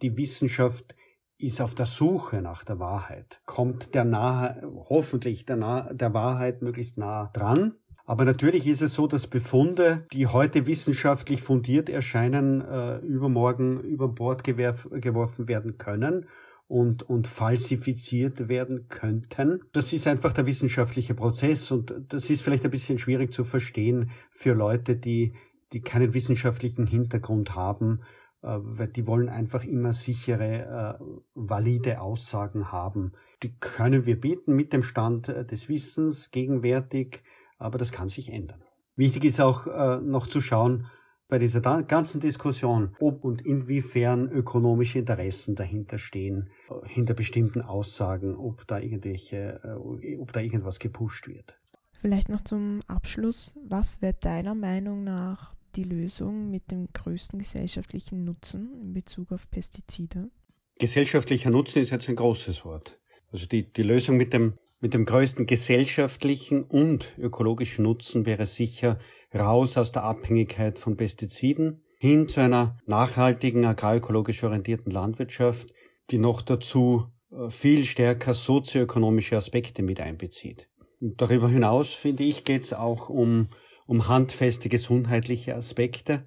Die Wissenschaft ist auf der Suche nach der Wahrheit, kommt der nahe, hoffentlich der, nahe, der Wahrheit möglichst nah dran. Aber natürlich ist es so, dass Befunde, die heute wissenschaftlich fundiert erscheinen, äh, übermorgen über Bord geworfen werden können und, und falsifiziert werden könnten. Das ist einfach der wissenschaftliche Prozess und das ist vielleicht ein bisschen schwierig zu verstehen für Leute, die, die keinen wissenschaftlichen Hintergrund haben, weil die wollen einfach immer sichere, äh, valide Aussagen haben. Die können wir bieten mit dem Stand äh, des Wissens gegenwärtig, aber das kann sich ändern. Wichtig ist auch äh, noch zu schauen, bei dieser ganzen Diskussion, ob und inwiefern ökonomische Interessen dahinter stehen, äh, hinter bestimmten Aussagen, ob da irgendwelche, äh, ob da irgendwas gepusht wird. Vielleicht noch zum Abschluss. Was wäre deiner Meinung nach die Lösung mit dem größten gesellschaftlichen Nutzen in Bezug auf Pestizide? Gesellschaftlicher Nutzen ist jetzt ein großes Wort. Also die, die Lösung mit dem mit dem größten gesellschaftlichen und ökologischen Nutzen wäre sicher raus aus der Abhängigkeit von Pestiziden hin zu einer nachhaltigen, agrarökologisch orientierten Landwirtschaft, die noch dazu äh, viel stärker sozioökonomische Aspekte mit einbezieht. Und darüber hinaus, finde ich, geht es auch um, um handfeste gesundheitliche Aspekte.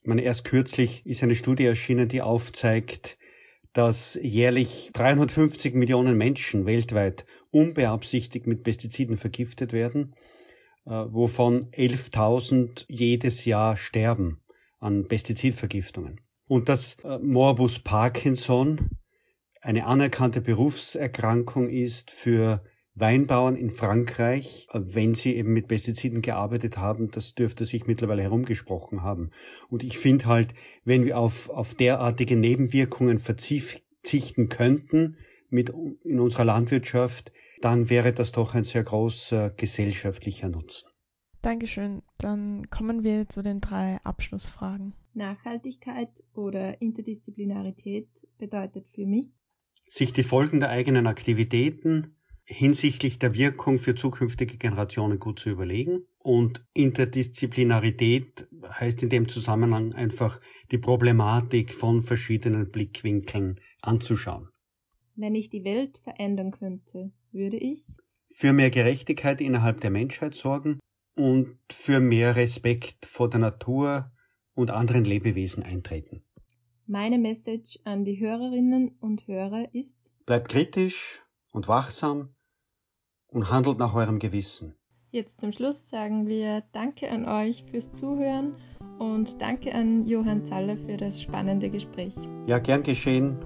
Ich meine, erst kürzlich ist eine Studie erschienen, die aufzeigt, dass jährlich 350 Millionen Menschen weltweit unbeabsichtigt mit Pestiziden vergiftet werden, äh, wovon 11.000 jedes Jahr sterben an Pestizidvergiftungen. Und dass äh, Morbus Parkinson eine anerkannte Berufserkrankung ist für Weinbauern in Frankreich, wenn sie eben mit Pestiziden gearbeitet haben, das dürfte sich mittlerweile herumgesprochen haben. Und ich finde halt, wenn wir auf, auf derartige Nebenwirkungen verzichten könnten mit, in unserer Landwirtschaft, dann wäre das doch ein sehr großer gesellschaftlicher Nutzen. Dankeschön. Dann kommen wir zu den drei Abschlussfragen. Nachhaltigkeit oder Interdisziplinarität bedeutet für mich, sich die Folgen der eigenen Aktivitäten hinsichtlich der Wirkung für zukünftige Generationen gut zu überlegen. Und Interdisziplinarität heißt in dem Zusammenhang einfach die Problematik von verschiedenen Blickwinkeln anzuschauen. Wenn ich die Welt verändern könnte, würde ich für mehr Gerechtigkeit innerhalb der Menschheit sorgen und für mehr Respekt vor der Natur und anderen Lebewesen eintreten. Meine Message an die Hörerinnen und Hörer ist Bleibt kritisch und wachsam und handelt nach eurem Gewissen. Jetzt zum Schluss sagen wir Danke an euch fürs Zuhören und Danke an Johann Zaller für das spannende Gespräch. Ja, gern geschehen.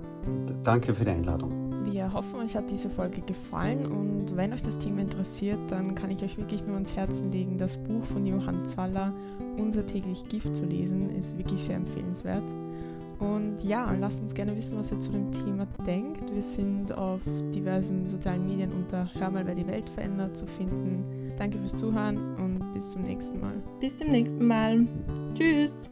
Danke für die Einladung. Wir hoffen, euch hat diese Folge gefallen und wenn euch das Thema interessiert, dann kann ich euch wirklich nur ans Herzen legen, das Buch von Johann Zaller, Unser täglich Gift zu lesen, ist wirklich sehr empfehlenswert. Und ja, lasst uns gerne wissen, was ihr zu dem Thema denkt. Wir sind auf diversen sozialen Medien unter Hör mal, wer die Welt verändert zu finden. Danke fürs Zuhören und bis zum nächsten Mal. Bis zum nächsten Mal. Tschüss.